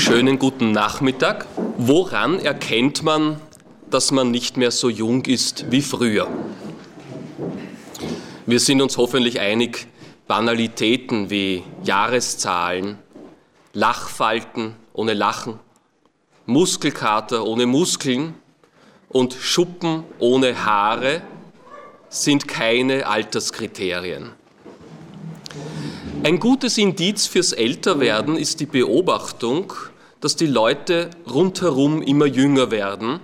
Schönen guten Nachmittag. Woran erkennt man, dass man nicht mehr so jung ist wie früher? Wir sind uns hoffentlich einig, Banalitäten wie Jahreszahlen, Lachfalten ohne Lachen, Muskelkater ohne Muskeln und Schuppen ohne Haare sind keine Alterskriterien. Ein gutes Indiz fürs Älterwerden ist die Beobachtung, dass die Leute rundherum immer jünger werden.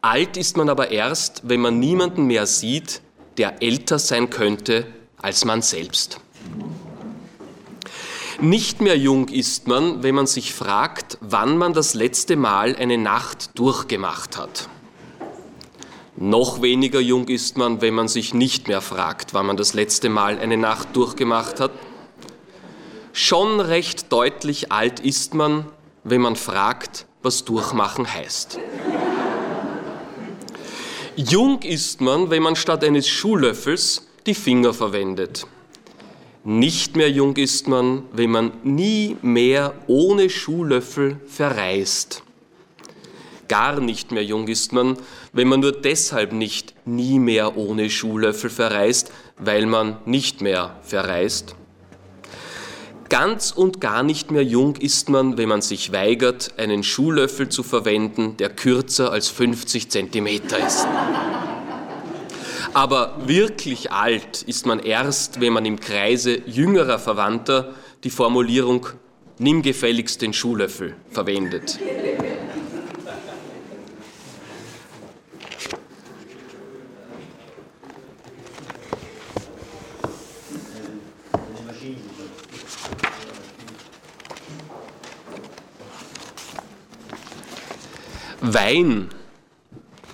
Alt ist man aber erst, wenn man niemanden mehr sieht, der älter sein könnte als man selbst. Nicht mehr jung ist man, wenn man sich fragt, wann man das letzte Mal eine Nacht durchgemacht hat. Noch weniger jung ist man, wenn man sich nicht mehr fragt, wann man das letzte Mal eine Nacht durchgemacht hat. Schon recht deutlich alt ist man, wenn man fragt, was durchmachen heißt. Jung ist man, wenn man statt eines Schuhlöffels die Finger verwendet. Nicht mehr jung ist man, wenn man nie mehr ohne Schuhlöffel verreist. Gar nicht mehr jung ist man, wenn man nur deshalb nicht nie mehr ohne Schuhlöffel verreist, weil man nicht mehr verreist. Ganz und gar nicht mehr jung ist man, wenn man sich weigert, einen Schuhlöffel zu verwenden, der kürzer als 50 Zentimeter ist. Aber wirklich alt ist man erst, wenn man im Kreise jüngerer Verwandter die Formulierung Nimm gefälligst den Schuhlöffel verwendet. Wein,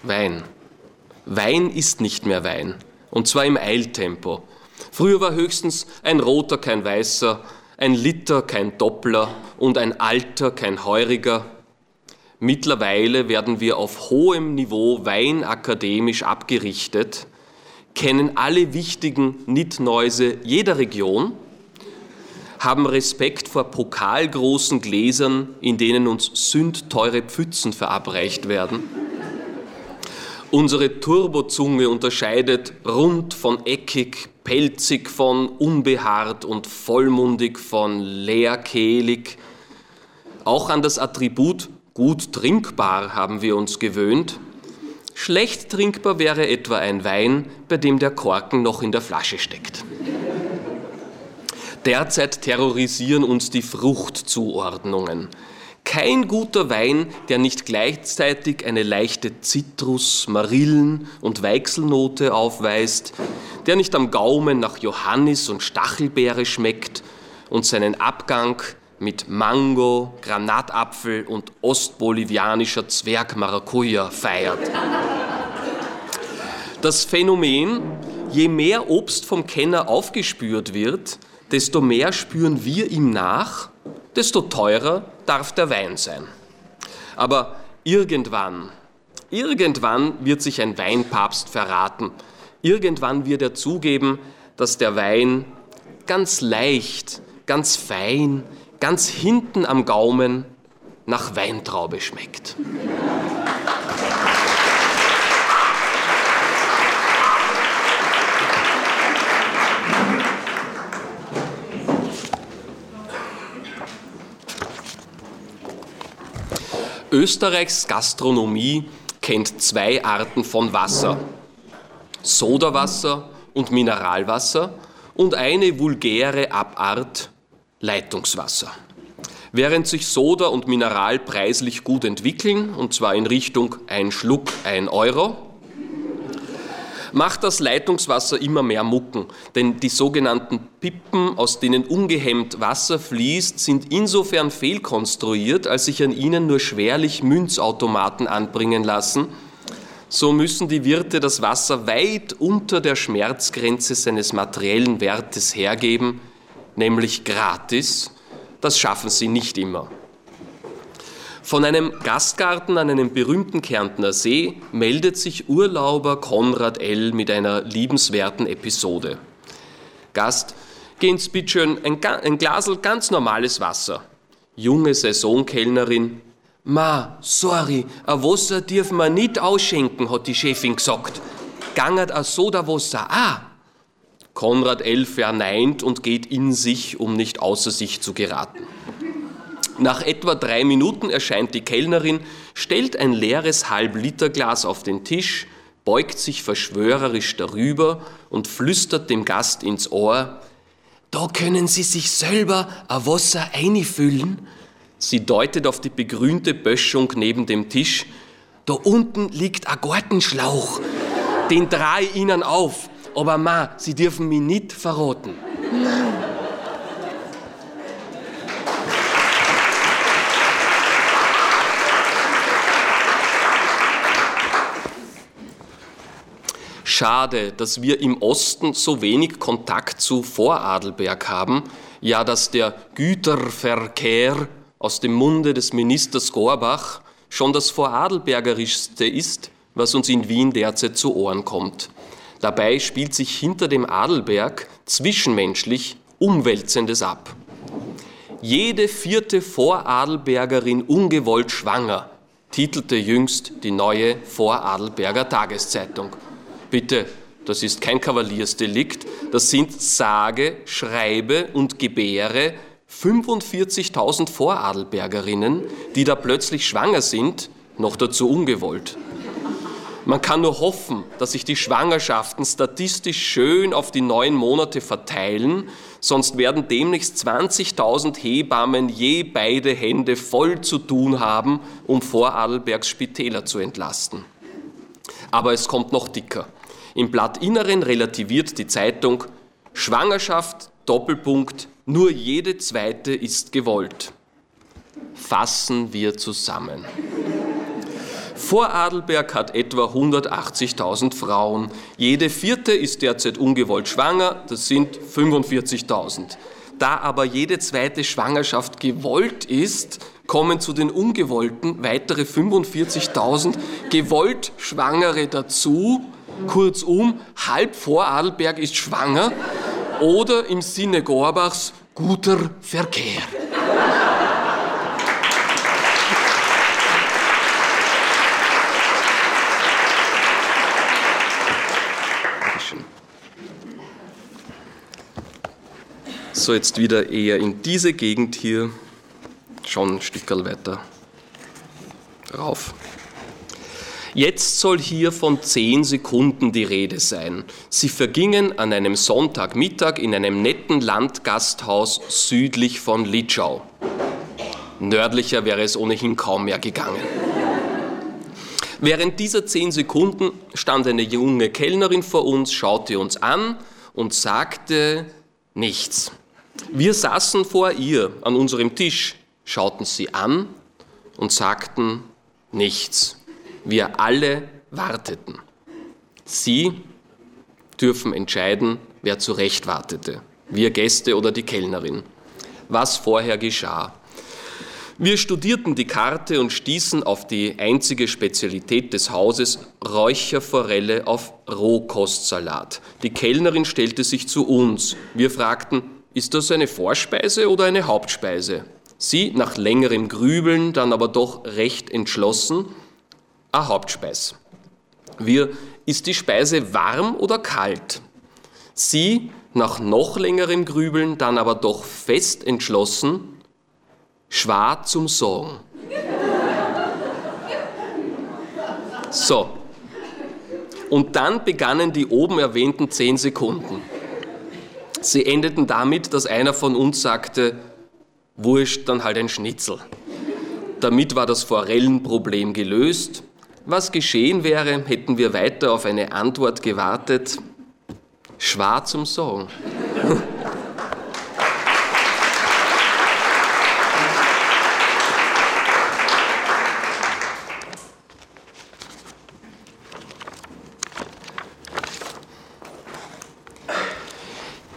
Wein, Wein ist nicht mehr Wein, und zwar im Eiltempo. Früher war höchstens ein roter kein weißer, ein Liter kein Doppler und ein Alter kein Heuriger. Mittlerweile werden wir auf hohem Niveau weinakademisch abgerichtet, kennen alle wichtigen Nitnäuse jeder Region haben Respekt vor pokalgroßen Gläsern, in denen uns sündteure Pfützen verabreicht werden. Unsere Turbozunge unterscheidet rund von eckig, pelzig von unbehaart und vollmundig von leerkehlig. Auch an das Attribut gut trinkbar haben wir uns gewöhnt. Schlecht trinkbar wäre etwa ein Wein, bei dem der Korken noch in der Flasche steckt. Derzeit terrorisieren uns die Fruchtzuordnungen. Kein guter Wein, der nicht gleichzeitig eine leichte Zitrus-, Marillen- und Weichselnote aufweist, der nicht am Gaumen nach Johannis und Stachelbeere schmeckt und seinen Abgang mit Mango, Granatapfel und ostbolivianischer Zwergmaracuja feiert. Das Phänomen, je mehr Obst vom Kenner aufgespürt wird, desto mehr spüren wir ihm nach, desto teurer darf der Wein sein. Aber irgendwann, irgendwann wird sich ein Weinpapst verraten. Irgendwann wird er zugeben, dass der Wein ganz leicht, ganz fein, ganz hinten am Gaumen nach Weintraube schmeckt. Österreichs Gastronomie kennt zwei Arten von Wasser. Sodawasser und Mineralwasser und eine vulgäre Abart Leitungswasser. Während sich Soda und Mineral preislich gut entwickeln, und zwar in Richtung ein Schluck, ein Euro, macht das Leitungswasser immer mehr Mucken, denn die sogenannten Pippen, aus denen ungehemmt Wasser fließt, sind insofern fehlkonstruiert, als sich an ihnen nur schwerlich Münzautomaten anbringen lassen. So müssen die Wirte das Wasser weit unter der Schmerzgrenze seines materiellen Wertes hergeben, nämlich gratis. Das schaffen sie nicht immer. Von einem Gastgarten an einem berühmten Kärntner See meldet sich Urlauber Konrad L. mit einer liebenswerten Episode. Gast, gehen's bitteschön, ein, ein Glasel ganz normales Wasser. Junge Saisonkellnerin. Ma, sorry, a Wasser dürfen wir nicht ausschenken, hat die Chefin gesagt. Gangert a Soda-Wasser, ah. Konrad L. verneint und geht in sich, um nicht außer sich zu geraten. Nach etwa drei Minuten erscheint die Kellnerin, stellt ein leeres Halb-Liter-Glas auf den Tisch, beugt sich verschwörerisch darüber und flüstert dem Gast ins Ohr, da können Sie sich selber ein Wasser einfüllen. Sie deutet auf die begrünte Böschung neben dem Tisch. Da unten liegt ein Gartenschlauch. Den ich Ihnen auf. Aber ma, Sie dürfen mich nicht verraten. Schade, dass wir im Osten so wenig Kontakt zu Vorarlberg haben, ja, dass der Güterverkehr aus dem Munde des Ministers Gorbach schon das Vorarlbergerischste ist, was uns in Wien derzeit zu Ohren kommt. Dabei spielt sich hinter dem Adelberg zwischenmenschlich Umwälzendes ab. Jede vierte Vorarlbergerin ungewollt schwanger, titelte jüngst die neue Vorarlberger Tageszeitung. Bitte, das ist kein Kavaliersdelikt, das sind sage, schreibe und gebäre 45.000 Voradelbergerinnen, die da plötzlich schwanger sind, noch dazu ungewollt. Man kann nur hoffen, dass sich die Schwangerschaften statistisch schön auf die neun Monate verteilen, sonst werden demnächst 20.000 Hebammen je beide Hände voll zu tun haben, um Vorarlbergs Spitäler zu entlasten. Aber es kommt noch dicker. Im Blattinneren relativiert die Zeitung Schwangerschaft, Doppelpunkt, nur jede zweite ist gewollt. Fassen wir zusammen. Vorarlberg hat etwa 180.000 Frauen. Jede vierte ist derzeit ungewollt schwanger, das sind 45.000. Da aber jede zweite Schwangerschaft gewollt ist, kommen zu den ungewollten weitere 45.000 gewollt Schwangere dazu, Kurzum, halb Vorarlberg ist schwanger oder im Sinne Gorbachs guter Verkehr. So, jetzt wieder eher in diese Gegend hier, schon ein Stückchen weiter rauf. Jetzt soll hier von zehn Sekunden die Rede sein. Sie vergingen an einem Sonntagmittag in einem netten Landgasthaus südlich von Litschau. Nördlicher wäre es ohnehin kaum mehr gegangen. Während dieser zehn Sekunden stand eine junge Kellnerin vor uns, schaute uns an und sagte nichts. Wir saßen vor ihr an unserem Tisch, schauten sie an und sagten nichts. Wir alle warteten. Sie dürfen entscheiden, wer zu Recht wartete, wir Gäste oder die Kellnerin. Was vorher geschah. Wir studierten die Karte und stießen auf die einzige Spezialität des Hauses, Räucherforelle auf Rohkostsalat. Die Kellnerin stellte sich zu uns. Wir fragten, ist das eine Vorspeise oder eine Hauptspeise? Sie, nach längerem Grübeln, dann aber doch recht entschlossen, eine Hauptspeise. Wir, ist die Speise warm oder kalt? Sie, nach noch längerem Grübeln, dann aber doch fest entschlossen, schwer zum Sagen. So. Und dann begannen die oben erwähnten zehn Sekunden. Sie endeten damit, dass einer von uns sagte, wurscht, dann halt ein Schnitzel. Damit war das Forellenproblem gelöst was geschehen wäre, hätten wir weiter auf eine Antwort gewartet. Schwarz zum Song.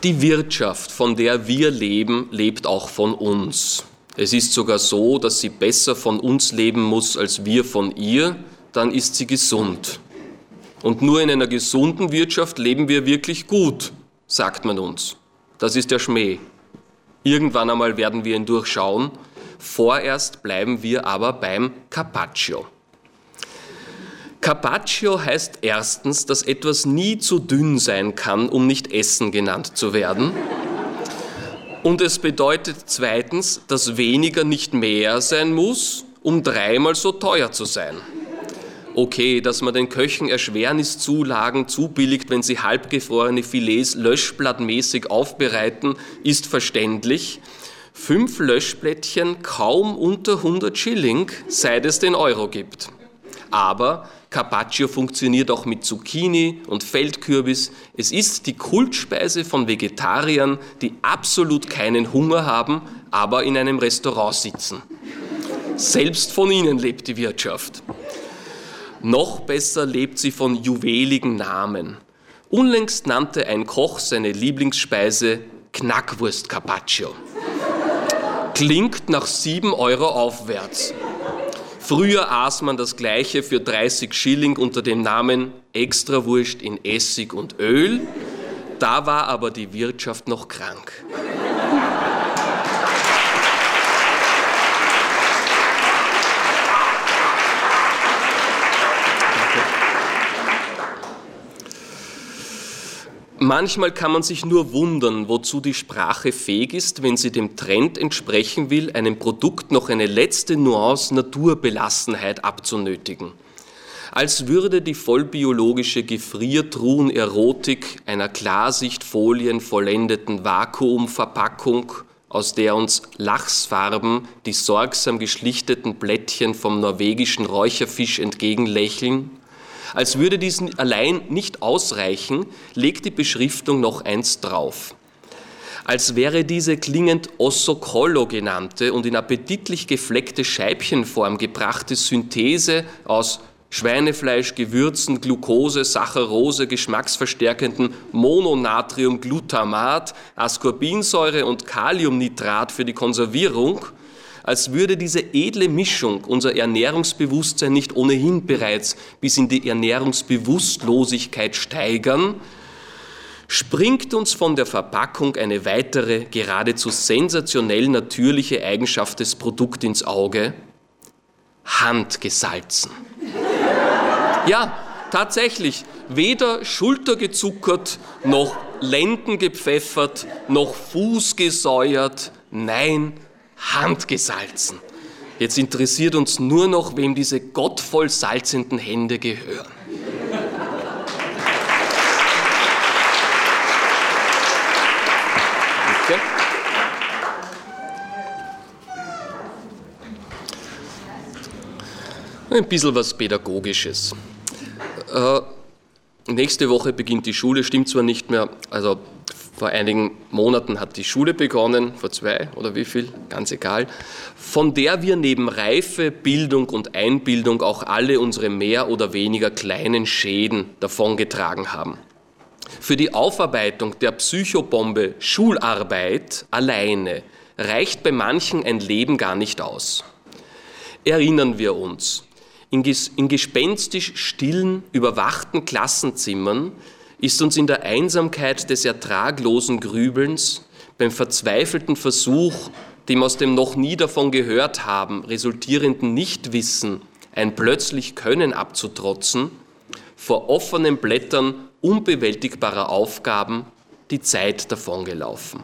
Die Wirtschaft, von der wir leben, lebt auch von uns. Es ist sogar so, dass sie besser von uns leben muss als wir von ihr, dann ist sie gesund. Und nur in einer gesunden Wirtschaft leben wir wirklich gut, sagt man uns. Das ist der Schmäh. Irgendwann einmal werden wir ihn durchschauen. Vorerst bleiben wir aber beim Carpaccio. Carpaccio heißt erstens, dass etwas nie zu dünn sein kann, um nicht Essen genannt zu werden. Und es bedeutet zweitens, dass weniger nicht mehr sein muss, um dreimal so teuer zu sein. Okay, dass man den Köchen Erschwerniszulagen zubilligt, wenn sie halbgefrorene Filets löschblattmäßig aufbereiten, ist verständlich. Fünf Löschblättchen kaum unter 100 Schilling, seit es den Euro gibt. Aber Carpaccio funktioniert auch mit Zucchini und Feldkürbis. Es ist die Kultspeise von Vegetariern, die absolut keinen Hunger haben, aber in einem Restaurant sitzen. Selbst von ihnen lebt die Wirtschaft. Noch besser lebt sie von juweligen Namen. Unlängst nannte ein Koch seine Lieblingsspeise Knackwurst Carpaccio. Klingt nach 7 Euro aufwärts. Früher aß man das gleiche für 30 Schilling unter dem Namen Extrawurst in Essig und Öl. Da war aber die Wirtschaft noch krank. Manchmal kann man sich nur wundern, wozu die Sprache fähig ist, wenn sie dem Trend entsprechen will, einem Produkt noch eine letzte Nuance Naturbelassenheit abzunötigen. Als würde die vollbiologische Gefriertruhen-Erotik einer Klarsichtfolien vollendeten Vakuumverpackung, aus der uns Lachsfarben die sorgsam geschlichteten Blättchen vom norwegischen Räucherfisch entgegenlächeln, als würde diesen allein nicht ausreichen, legt die Beschriftung noch eins drauf. Als wäre diese klingend Ossocollo genannte und in appetitlich gefleckte Scheibchenform gebrachte Synthese aus Schweinefleisch, Gewürzen, Glucose, Saccharose, geschmacksverstärkenden Mononatriumglutamat, Ascorbinsäure und Kaliumnitrat für die Konservierung als würde diese edle Mischung unser Ernährungsbewusstsein nicht ohnehin bereits bis in die Ernährungsbewusstlosigkeit steigern, springt uns von der Verpackung eine weitere, geradezu sensationell natürliche Eigenschaft des Produkts ins Auge, handgesalzen. Ja, tatsächlich, weder Schulter gezuckert, noch Lenden gepfeffert, noch Fuß gesäuert, nein, handgesalzen. Jetzt interessiert uns nur noch, wem diese gottvoll salzenden Hände gehören. Okay. Ein bisschen was Pädagogisches. Äh, nächste Woche beginnt die Schule, stimmt zwar nicht mehr, also vor einigen Monaten hat die Schule begonnen, vor zwei oder wie viel, ganz egal, von der wir neben Reife, Bildung und Einbildung auch alle unsere mehr oder weniger kleinen Schäden davongetragen haben. Für die Aufarbeitung der Psychobombe Schularbeit alleine reicht bei manchen ein Leben gar nicht aus. Erinnern wir uns, in, gespenstisch stillen, überwachten Klassenzimmern ist uns in der Einsamkeit des ertraglosen Grübelns, beim verzweifelten Versuch, dem aus dem noch nie davon gehört haben resultierenden Nichtwissen ein plötzlich Können abzutrotzen, vor offenen Blättern unbewältigbarer Aufgaben die Zeit davongelaufen.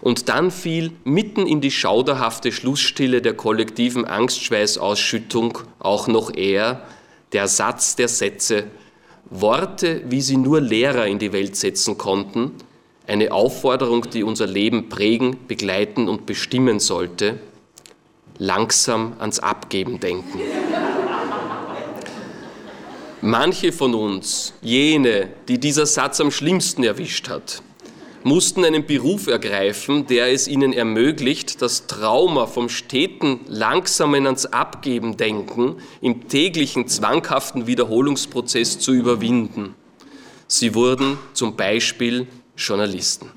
Und dann fiel mitten in die schauderhafte Schlussstille der kollektiven Angstschweißausschüttung auch noch er, der Satz der Sätze, Worte, wie sie nur Lehrer in die Welt setzen konnten, eine Aufforderung, die unser Leben prägen, begleiten und bestimmen sollte, langsam ans Abgeben denken. Manche von uns, jene, die dieser Satz am schlimmsten erwischt hat, mussten einen Beruf ergreifen, der es ihnen ermöglicht, das Trauma vom steten, langsamen ans Abgeben denken im täglichen zwanghaften Wiederholungsprozess zu überwinden. Sie wurden zum Beispiel Journalisten.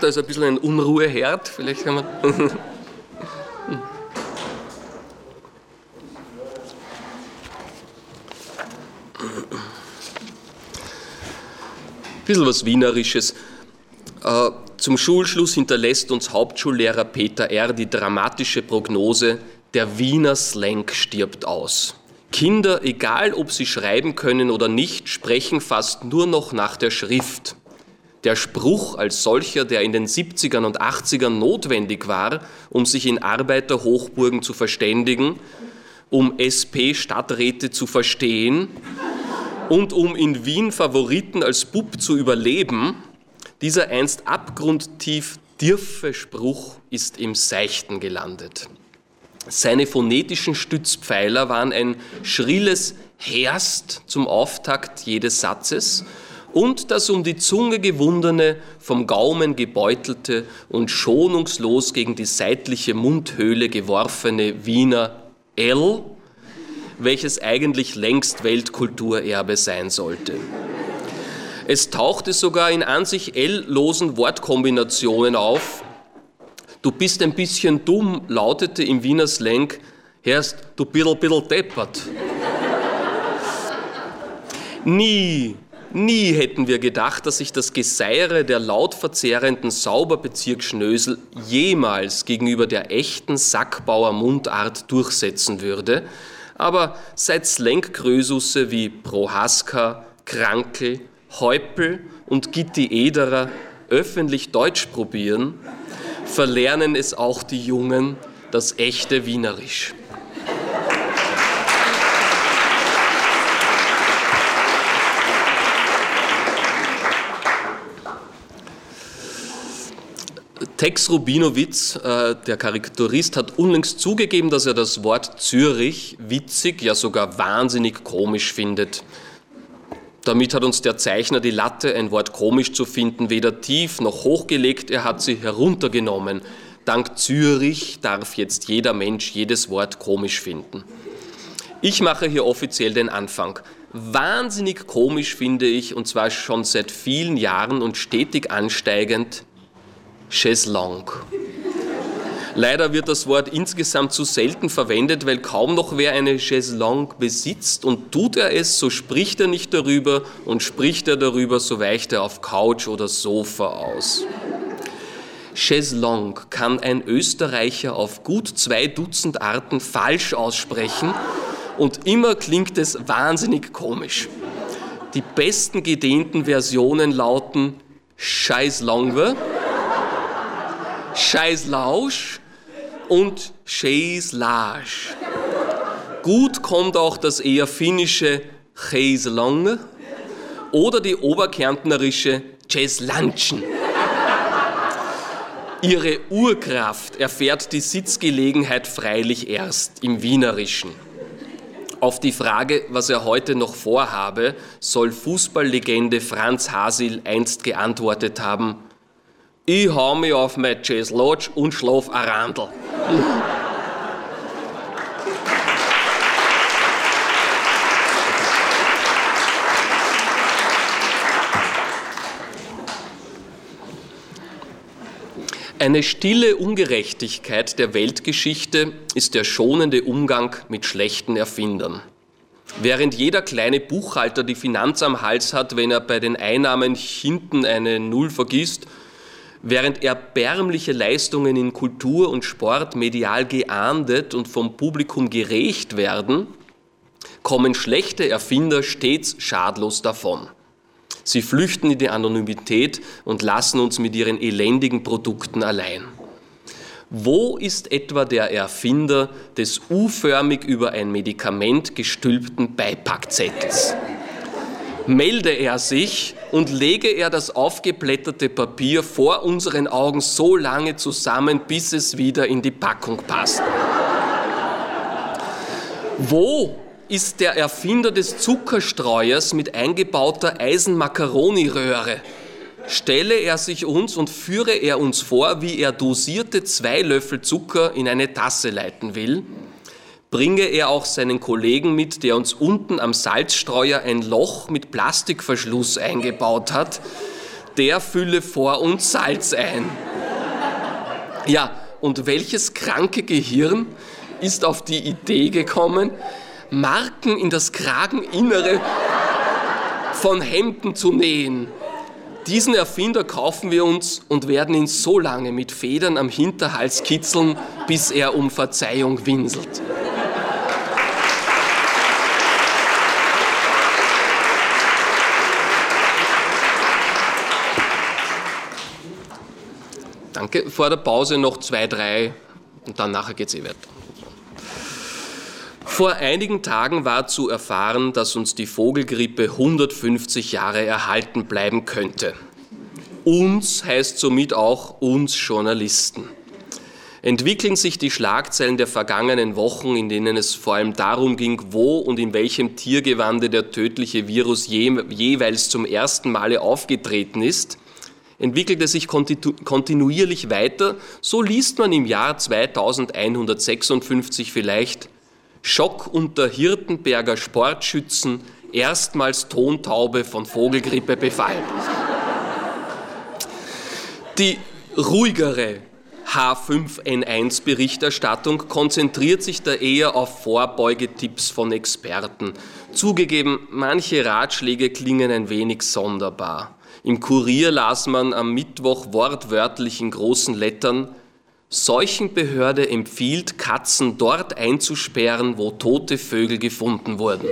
Da ist ein bisschen ein Unruheherd, vielleicht kann man. Bisschen was Wienerisches. Äh, zum Schulschluss hinterlässt uns Hauptschullehrer Peter R. die dramatische Prognose, der Wiener Slang stirbt aus. Kinder, egal ob sie schreiben können oder nicht, sprechen fast nur noch nach der Schrift. Der Spruch als solcher, der in den 70ern und 80ern notwendig war, um sich in Arbeiterhochburgen zu verständigen, um SP-Stadträte zu verstehen und um in Wien Favoriten als Bub zu überleben, dieser einst abgrundtief dirfe Spruch ist im Seichten gelandet. Seine phonetischen Stützpfeiler waren ein schrilles Herst zum Auftakt jedes Satzes und das um die Zunge gewundene, vom Gaumen gebeutelte und schonungslos gegen die seitliche Mundhöhle geworfene Wiener L, welches eigentlich längst Weltkulturerbe sein sollte. Es tauchte sogar in an sich L-losen Wortkombinationen auf, Du bist ein bisschen dumm, lautete im Wiener Slang, Herst, du biddel, biddel deppert. nie, nie hätten wir gedacht, dass sich das Geseire der lautverzehrenden Sauberbezirksschnösel jemals gegenüber der echten Sackbauer Mundart durchsetzen würde. Aber seit Slangkrösusse wie Prohaska, Krankel, Häupl und Gitti Ederer öffentlich Deutsch probieren, verlernen es auch die Jungen, das echte Wienerisch. Tex Rubinowitz, äh, der Karikaturist, hat unlängst zugegeben, dass er das Wort Zürich witzig, ja sogar wahnsinnig komisch findet. Damit hat uns der Zeichner die Latte, ein Wort komisch zu finden, weder tief noch hochgelegt, er hat sie heruntergenommen. Dank Zürich darf jetzt jeder Mensch jedes Wort komisch finden. Ich mache hier offiziell den Anfang. Wahnsinnig komisch finde ich, und zwar schon seit vielen Jahren und stetig ansteigend, Chaiselong. Leider wird das Wort insgesamt zu selten verwendet, weil kaum noch wer eine Chaiselong besitzt und tut er es, so spricht er nicht darüber und spricht er darüber, so weicht er auf Couch oder Sofa aus. Chaiselong kann ein Österreicher auf gut zwei Dutzend Arten falsch aussprechen und immer klingt es wahnsinnig komisch. Die besten gedehnten Versionen lauten Scheißlongwe, Scheißlausch und Scheislage. Gut kommt auch das eher finnische Cheislange oder die oberkärntnerische Cheslanchen. Ihre Urkraft erfährt die Sitzgelegenheit freilich erst im Wienerischen. Auf die Frage, was er heute noch vorhabe, soll Fußballlegende Franz Hasil einst geantwortet haben, ich hau mich auf mein Jazz Lodge und schlaf ein Randl. Eine stille Ungerechtigkeit der Weltgeschichte ist der schonende Umgang mit schlechten Erfindern. Während jeder kleine Buchhalter die Finanz am Hals hat, wenn er bei den Einnahmen hinten eine Null vergisst, während erbärmliche Leistungen in Kultur und Sport medial geahndet und vom Publikum gerecht werden, kommen schlechte Erfinder stets schadlos davon. Sie flüchten in die Anonymität und lassen uns mit ihren elendigen Produkten allein. Wo ist etwa der Erfinder des U-förmig über ein Medikament gestülpten Beipackzettels? Melde er sich und lege er das aufgeblätterte Papier vor unseren Augen so lange zusammen, bis es wieder in die Packung passt. Wo ist der Erfinder des Zuckerstreuers mit eingebauter Eisenmakaroniröhre? Stelle er sich uns und führe er uns vor, wie er dosierte zwei Löffel Zucker in eine Tasse leiten will? Bringe er auch seinen Kollegen mit, der uns unten am Salzstreuer ein Loch mit Plastikverschluss eingebaut hat. Der fülle vor uns Salz ein. Ja, und welches kranke Gehirn ist auf die Idee gekommen, Marken in das Krageninnere von Hemden zu nähen? Diesen Erfinder kaufen wir uns und werden ihn so lange mit Federn am Hinterhals kitzeln, bis er um Verzeihung winselt. Danke. Vor der Pause noch zwei, drei und dann nachher geht es eh weiter. Vor einigen Tagen war zu erfahren, dass uns die Vogelgrippe 150 Jahre erhalten bleiben könnte. Uns heißt somit auch uns Journalisten. Entwickeln sich die Schlagzeilen der vergangenen Wochen, in denen es vor allem darum ging, wo und in welchem Tiergewande der tödliche Virus je, jeweils zum ersten Male aufgetreten ist, entwickelte sich kontinuierlich weiter. So liest man im Jahr 2156 vielleicht Schock unter Hirtenberger Sportschützen, erstmals Tontaube von Vogelgrippe befallen. Die ruhigere H5N1-Berichterstattung konzentriert sich da eher auf Vorbeugetipps von Experten. Zugegeben, manche Ratschläge klingen ein wenig sonderbar. Im Kurier las man am Mittwoch wortwörtlich in großen Lettern, Seuchenbehörde empfiehlt, Katzen dort einzusperren, wo tote Vögel gefunden wurden.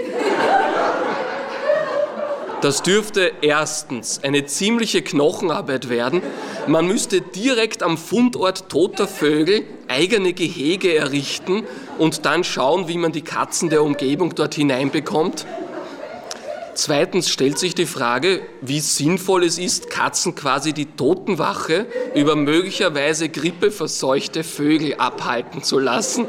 Das dürfte erstens eine ziemliche Knochenarbeit werden. Man müsste direkt am Fundort toter Vögel eigene Gehege errichten und dann schauen, wie man die Katzen der Umgebung dort hineinbekommt. Zweitens stellt sich die Frage, wie sinnvoll es ist, Katzen quasi die Totenwache über möglicherweise grippeverseuchte Vögel abhalten zu lassen.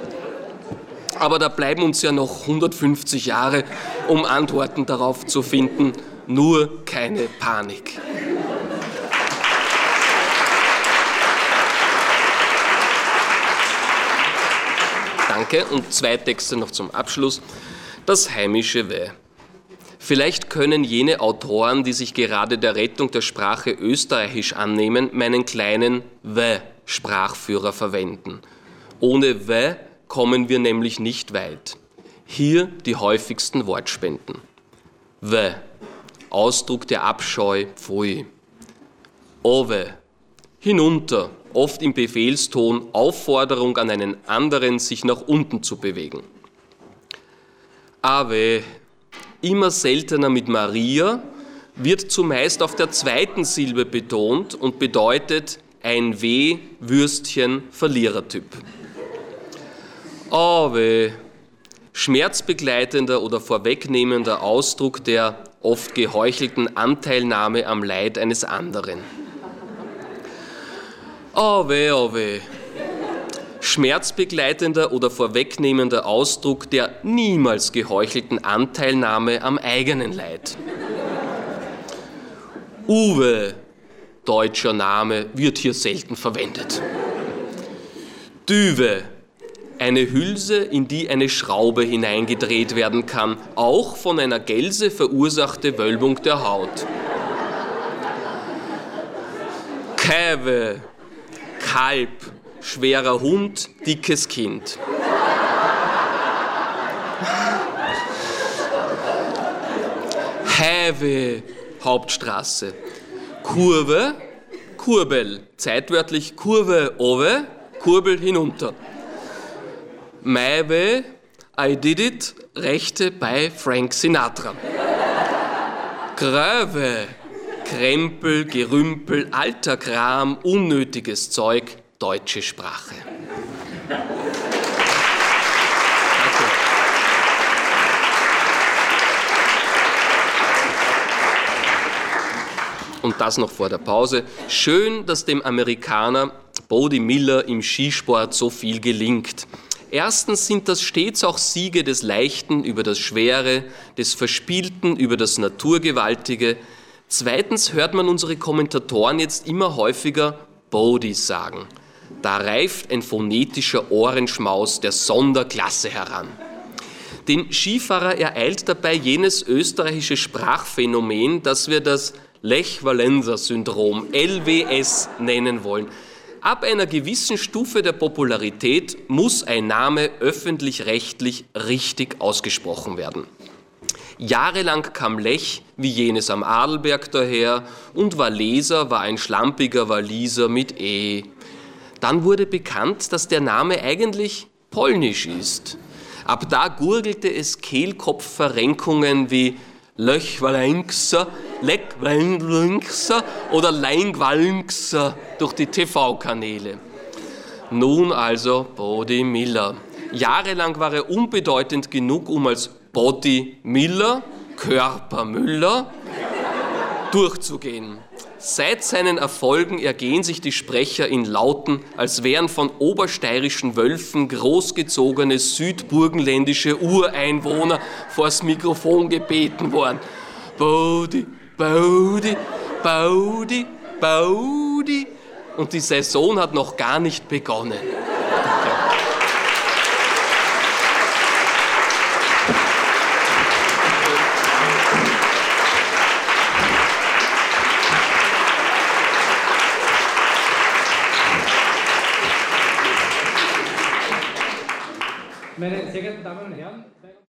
Aber da bleiben uns ja noch 150 Jahre, um Antworten darauf zu finden. Nur keine Panik. Danke. Und zwei Texte noch zum Abschluss. Das heimische Weh. Vielleicht können jene Autoren, die sich gerade der Rettung der Sprache Österreichisch annehmen, meinen kleinen W-Sprachführer verwenden. Ohne W kommen wir nämlich nicht weit. Hier die häufigsten Wortspenden. W, Ausdruck der Abscheu, Pfui. Owe, hinunter, oft im Befehlston, Aufforderung an einen anderen, sich nach unten zu bewegen. Ave, immer seltener mit Maria, wird zumeist auf der zweiten Silbe betont und bedeutet ein W, Würstchen, Verlierertyp. Ave, schmerzbegleitender oder vorwegnehmender Ausdruck der oft geheuchelten Anteilnahme am Leid eines anderen. Ave, ave, schmerzbegleitender oder vorwegnehmender Ausdruck der niemals geheuchelten Anteilnahme am eigenen Leid. Uwe, deutscher Name, wird hier selten verwendet. Düwe, eine Hülse, in die eine Schraube hineingedreht werden kann, auch von einer Gelse verursachte Wölbung der Haut. Käwe, Kalb, schwerer Hund, dickes Kind. Häve, Hauptstraße. Kurve, Kurbel, zeitwörtlich Kurve owe, Kurbel hinunter. Maiwe, I did it, Rechte bei Frank Sinatra. Gröwe, Krempel, Gerümpel, alter Kram, unnötiges Zeug, deutsche Sprache. Und das noch vor der Pause. Schön, dass dem Amerikaner Bodie Miller im Skisport so viel gelingt. Erstens sind das stets auch Siege des Leichten über das Schwere, des Verspielten über das Naturgewaltige. Zweitens hört man unsere Kommentatoren jetzt immer häufiger Bodie sagen. Da reift ein phonetischer Ohrenschmaus der Sonderklasse heran. Den Skifahrer ereilt dabei jenes österreichische Sprachphänomen, das wir das Lech-Walenser-Syndrom, LWS, nennen wollen. Ab einer gewissen Stufe der Popularität muss ein Name öffentlich-rechtlich richtig ausgesprochen werden. Jahrelang kam Lech wie jenes am Adelberg daher und Waleser war ein schlampiger Waliser mit E. Dann wurde bekannt, dass der Name eigentlich polnisch ist. Ab da gurgelte es Kehlkopfverrenkungen wie Löchwalinkser, Leckwalinkser oder Leingwalinkser durch die TV-Kanäle. Nun also Body Miller. Jahrelang war er unbedeutend genug, um als Body Miller, Körper Müller, durchzugehen. Seit seinen Erfolgen ergehen sich die Sprecher in Lauten, als wären von obersteirischen Wölfen großgezogene südburgenländische Ureinwohner vors Mikrofon gebeten worden. Bodi, Bodi, Bodi, Bodi. Und die Saison hat noch gar nicht begonnen. ඒක තමයි